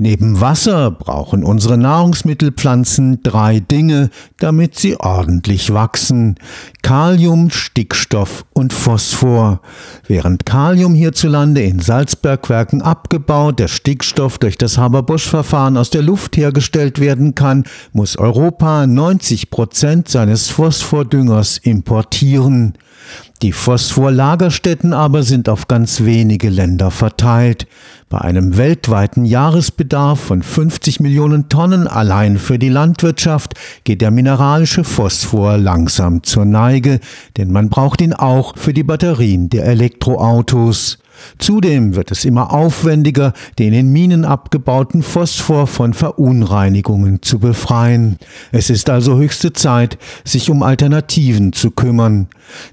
Neben Wasser brauchen unsere Nahrungsmittelpflanzen drei Dinge, damit sie ordentlich wachsen. Kalium, Stickstoff und Phosphor. Während Kalium hierzulande in Salzbergwerken abgebaut, der Stickstoff durch das Haber-Bosch-Verfahren aus der Luft hergestellt werden kann, muss Europa 90 Prozent seines Phosphordüngers importieren. Die Phosphorlagerstätten aber sind auf ganz wenige Länder verteilt. Bei einem weltweiten Jahresbedarf von 50 Millionen Tonnen allein für die Landwirtschaft geht der mineralische Phosphor langsam zur Neige, denn man braucht ihn auch für die Batterien der Elektroautos. Zudem wird es immer aufwendiger, den in Minen abgebauten Phosphor von Verunreinigungen zu befreien. Es ist also höchste Zeit, sich um Alternativen zu kümmern.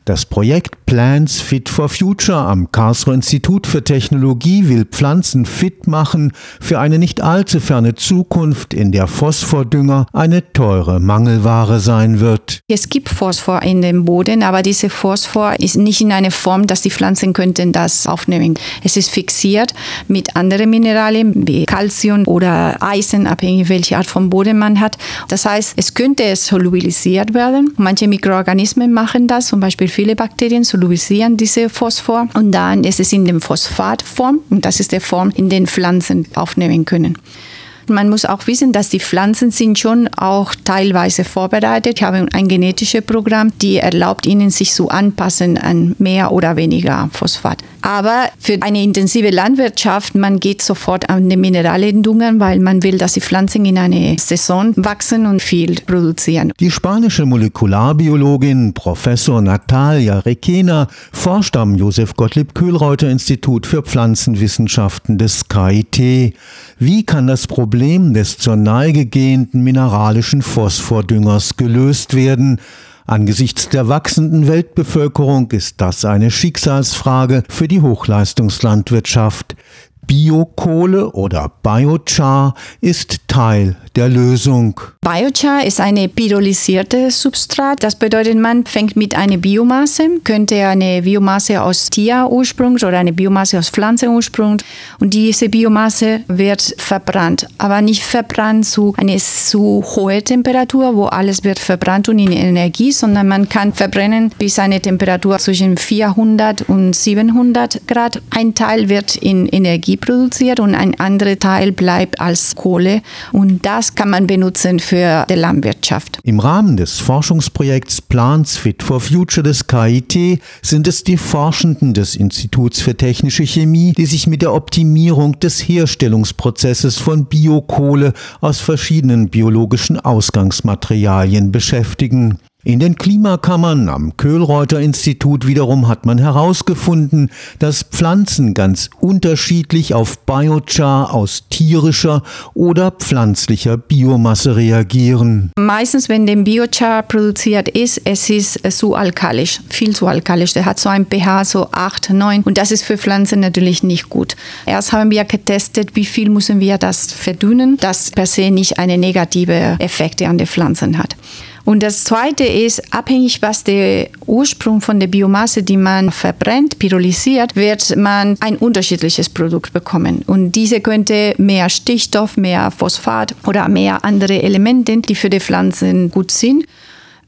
Das Projekt Plants Fit for Future am Karlsruher Institut für Technologie will Pflanzen fit machen für eine nicht allzu ferne Zukunft, in der Phosphordünger eine teure Mangelware sein wird. Es gibt Phosphor in dem Boden, aber dieser Phosphor ist nicht in einer Form, dass die Pflanzen könnten das aufnehmen. Es ist fixiert mit anderen Mineralien wie Calcium oder Eisen, abhängig welche Art von Boden man hat. Das heißt, es könnte solubilisiert werden. Manche Mikroorganismen machen das, zum Beispiel viele Bakterien solubilisieren diese Phosphor und dann ist es in der Phosphatform und das ist die Form, in der Pflanzen aufnehmen können. Man muss auch wissen, dass die Pflanzen sind schon auch teilweise vorbereitet. Haben ein genetisches Programm, die erlaubt ihnen, sich zu anpassen an mehr oder weniger Phosphat. Aber für eine intensive Landwirtschaft, man geht sofort an die Mineralendungen, weil man will, dass die Pflanzen in einer Saison wachsen und viel produzieren. Die spanische Molekularbiologin Professor Natalia Requena forscht am Josef Gottlieb Kühlreuter Institut für Pflanzenwissenschaften des KIT. Wie kann das Problem des zur Neige gehenden mineralischen Phosphordüngers gelöst werden? Angesichts der wachsenden Weltbevölkerung ist das eine Schicksalsfrage für die Hochleistungslandwirtschaft. Biokohle oder Biochar ist Teil der Lösung. Biochar ist eine pyrolysierte Substrat. Das bedeutet, man fängt mit einer Biomasse, könnte eine Biomasse aus Tierursprung oder eine Biomasse aus Pflanzenursprung und diese Biomasse wird verbrannt, aber nicht verbrannt zu einer zu hohen Temperatur, wo alles wird verbrannt und in Energie, sondern man kann verbrennen bis eine Temperatur zwischen 400 und 700 Grad. Ein Teil wird in Energie produziert und ein anderer Teil bleibt als Kohle und das kann man benutzen für die Landwirtschaft. Im Rahmen des Forschungsprojekts Plants Fit for Future des KIT sind es die Forschenden des Instituts für technische Chemie, die sich mit der Optimierung des Herstellungsprozesses von Biokohle aus verschiedenen biologischen Ausgangsmaterialien beschäftigen. In den Klimakammern am Köhlreuter Institut wiederum hat man herausgefunden, dass Pflanzen ganz unterschiedlich auf Biochar aus tierischer oder pflanzlicher Biomasse reagieren. Meistens, wenn der Biochar produziert ist, es ist zu alkalisch, viel zu alkalisch. Der hat so ein pH so 8, 9 und das ist für Pflanzen natürlich nicht gut. Erst haben wir getestet, wie viel müssen wir das verdünnen, das per se nicht eine negative Effekte an den Pflanzen hat. Und das Zweite ist, abhängig was der Ursprung von der Biomasse, die man verbrennt, pyrolysiert, wird man ein unterschiedliches Produkt bekommen. Und diese könnte mehr Stickstoff, mehr Phosphat oder mehr andere Elemente, die für die Pflanzen gut sind.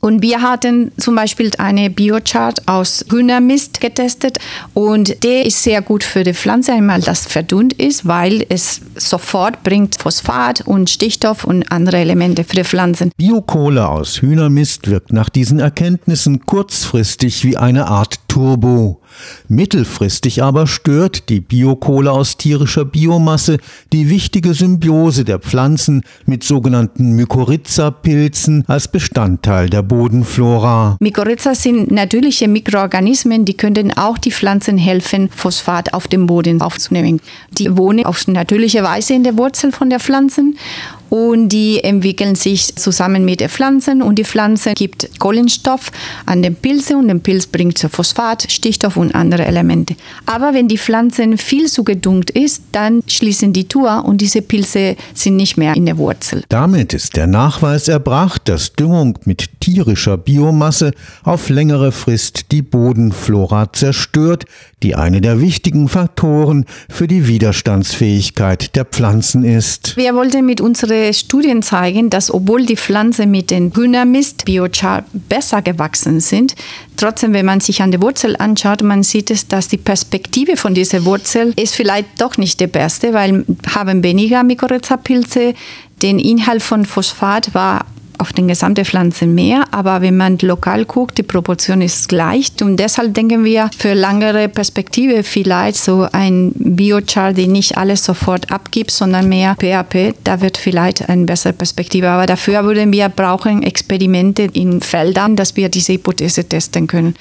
Und wir hatten zum Beispiel eine Biochart aus Hühnermist getestet und der ist sehr gut für die Pflanze, einmal das verdünnt ist, weil es sofort bringt Phosphat und Stickstoff und andere Elemente für die Pflanzen. Biokohle aus Hühnermist wirkt nach diesen Erkenntnissen kurzfristig wie eine Art Turbo. Mittelfristig aber stört die Biokohle aus tierischer Biomasse die wichtige Symbiose der Pflanzen mit sogenannten Mykorrhiza-Pilzen als Bestandteil der Bodenflora. Mykorrhiza sind natürliche Mikroorganismen, die können auch die Pflanzen helfen, Phosphat auf dem Boden aufzunehmen. Die wohnen auf natürliche Weise in der Wurzel von der Pflanzen und die entwickeln sich zusammen mit den Pflanzen und die Pflanze gibt Kohlenstoff an den Pilze und der Pilz bringt Phosphat, Stickstoff und andere Elemente. Aber wenn die Pflanze viel zu gedungt ist, dann schließen die Tour und diese Pilze sind nicht mehr in der Wurzel. Damit ist der Nachweis erbracht, dass Düngung mit tierischer Biomasse auf längere Frist die Bodenflora zerstört, die eine der wichtigen Faktoren für die Widerstandsfähigkeit der Pflanzen ist. Wir wollten mit unseren Studien zeigen, dass obwohl die Pflanzen mit den Hühnermist Biochar besser gewachsen sind, trotzdem, wenn man sich an der Wurzel anschaut, man sieht es, dass die Perspektive von dieser Wurzel ist vielleicht doch nicht die beste, weil haben weniger Mykorrhiza-Pilze, den Inhalt von Phosphat war auf den gesamten Pflanzen mehr, aber wenn man lokal guckt, die Proportion ist gleich und deshalb denken wir für langere Perspektive vielleicht so ein Biochar, der nicht alles sofort abgibt, sondern mehr PAP, da wird vielleicht eine bessere Perspektive, aber dafür würden wir brauchen Experimente in Feldern, dass wir diese Hypothese testen können.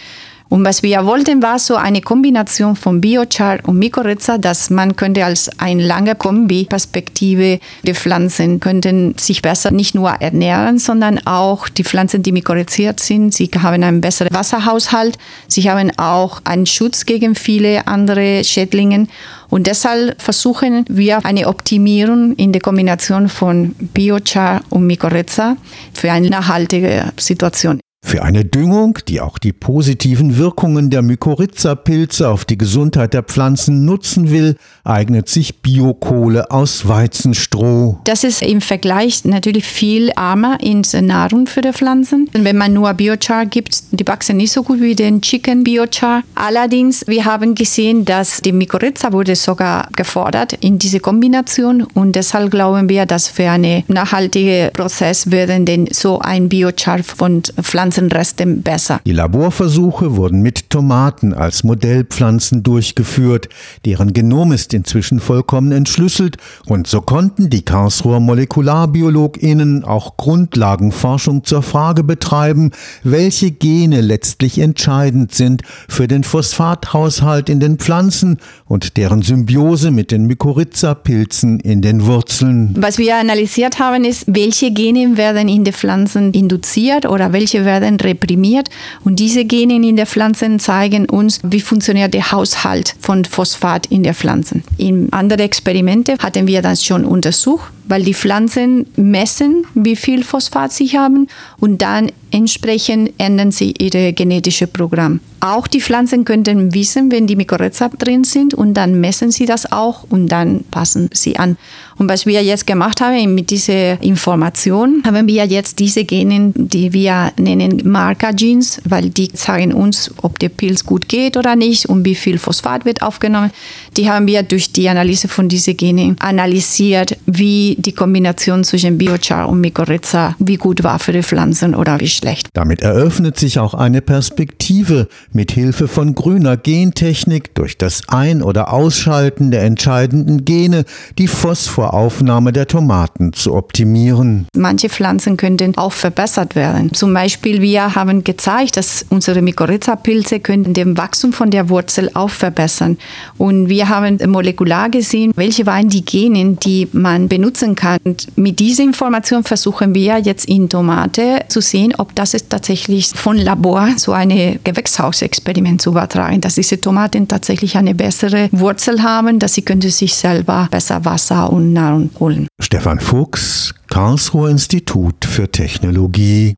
Und was wir wollten, war so eine Kombination von Biochar und Mykorrhiza, dass man könnte als eine lange Kombi-Perspektive die Pflanzen könnten sich besser nicht nur ernähren, sondern auch die Pflanzen, die mykorrhiziert sind, sie haben einen besseren Wasserhaushalt, sie haben auch einen Schutz gegen viele andere Schädlinge. Und deshalb versuchen wir eine Optimierung in der Kombination von Biochar und Mykorrhiza für eine nachhaltige Situation. Für eine Düngung, die auch die positiven Wirkungen der Mykorrhiza-Pilze auf die Gesundheit der Pflanzen nutzen will, eignet sich Biokohle aus Weizenstroh. Das ist im Vergleich natürlich viel armer in Nahrung für die Pflanzen. Wenn man nur Biochar gibt, die wachsen nicht so gut wie den Chicken Biochar. Allerdings, wir haben gesehen, dass die Mykorrhiza wurde sogar gefordert in diese Kombination und deshalb glauben wir, dass für einen nachhaltigen Prozess werden denn so ein Biochar von Pflanzen Pflanzenresten besser. Die Laborversuche wurden mit Tomaten als Modellpflanzen durchgeführt. Deren Genom ist inzwischen vollkommen entschlüsselt und so konnten die Karlsruher MolekularbiologInnen auch Grundlagenforschung zur Frage betreiben, welche Gene letztlich entscheidend sind für den Phosphathaushalt in den Pflanzen und deren Symbiose mit den Mykorrhiza-Pilzen in den Wurzeln. Was wir analysiert haben, ist, welche Gene werden in den Pflanzen induziert oder welche werden werden reprimiert und diese Gene in der Pflanze zeigen uns, wie funktioniert der Haushalt von Phosphat in der Pflanze. In anderen Experimente hatten wir das schon untersucht, weil die Pflanzen messen, wie viel Phosphat sie haben und dann entsprechend ändern sie ihr genetisches Programm. Auch die Pflanzen könnten wissen, wenn die Mykorrhiza drin sind und dann messen sie das auch und dann passen sie an. Und was wir jetzt gemacht haben mit dieser Information, haben wir jetzt diese Gene, die wir nennen Marker-Genes, weil die sagen uns, ob der Pilz gut geht oder nicht und wie viel Phosphat wird aufgenommen. Die haben wir durch die Analyse von diesen Genen analysiert, wie die Kombination zwischen Biochar und Mykorrhiza, wie gut war für die Pflanzen oder wie schlecht. Damit eröffnet sich auch eine Perspektive, mit Hilfe von grüner Gentechnik durch das Ein- oder Ausschalten der entscheidenden Gene die Phosphoraufnahme der Tomaten zu optimieren. Manche Pflanzen könnten auch verbessert werden. Zum Beispiel wir haben gezeigt, dass unsere Mykorrhiza-Pilze können den Wachstum von der Wurzel auch verbessern. Und wir haben molekular gesehen, welche waren die Gene, die man benutzen kann. Und mit dieser Information versuchen wir jetzt in Tomate zu sehen, ob das ist tatsächlich von Labor so eine Gewächshausexperiment zu übertragen, dass diese Tomaten tatsächlich eine bessere Wurzel haben, dass sie können sich selber besser Wasser und Nahrung holen. Stefan Fuchs, Karlsruher Institut für Technologie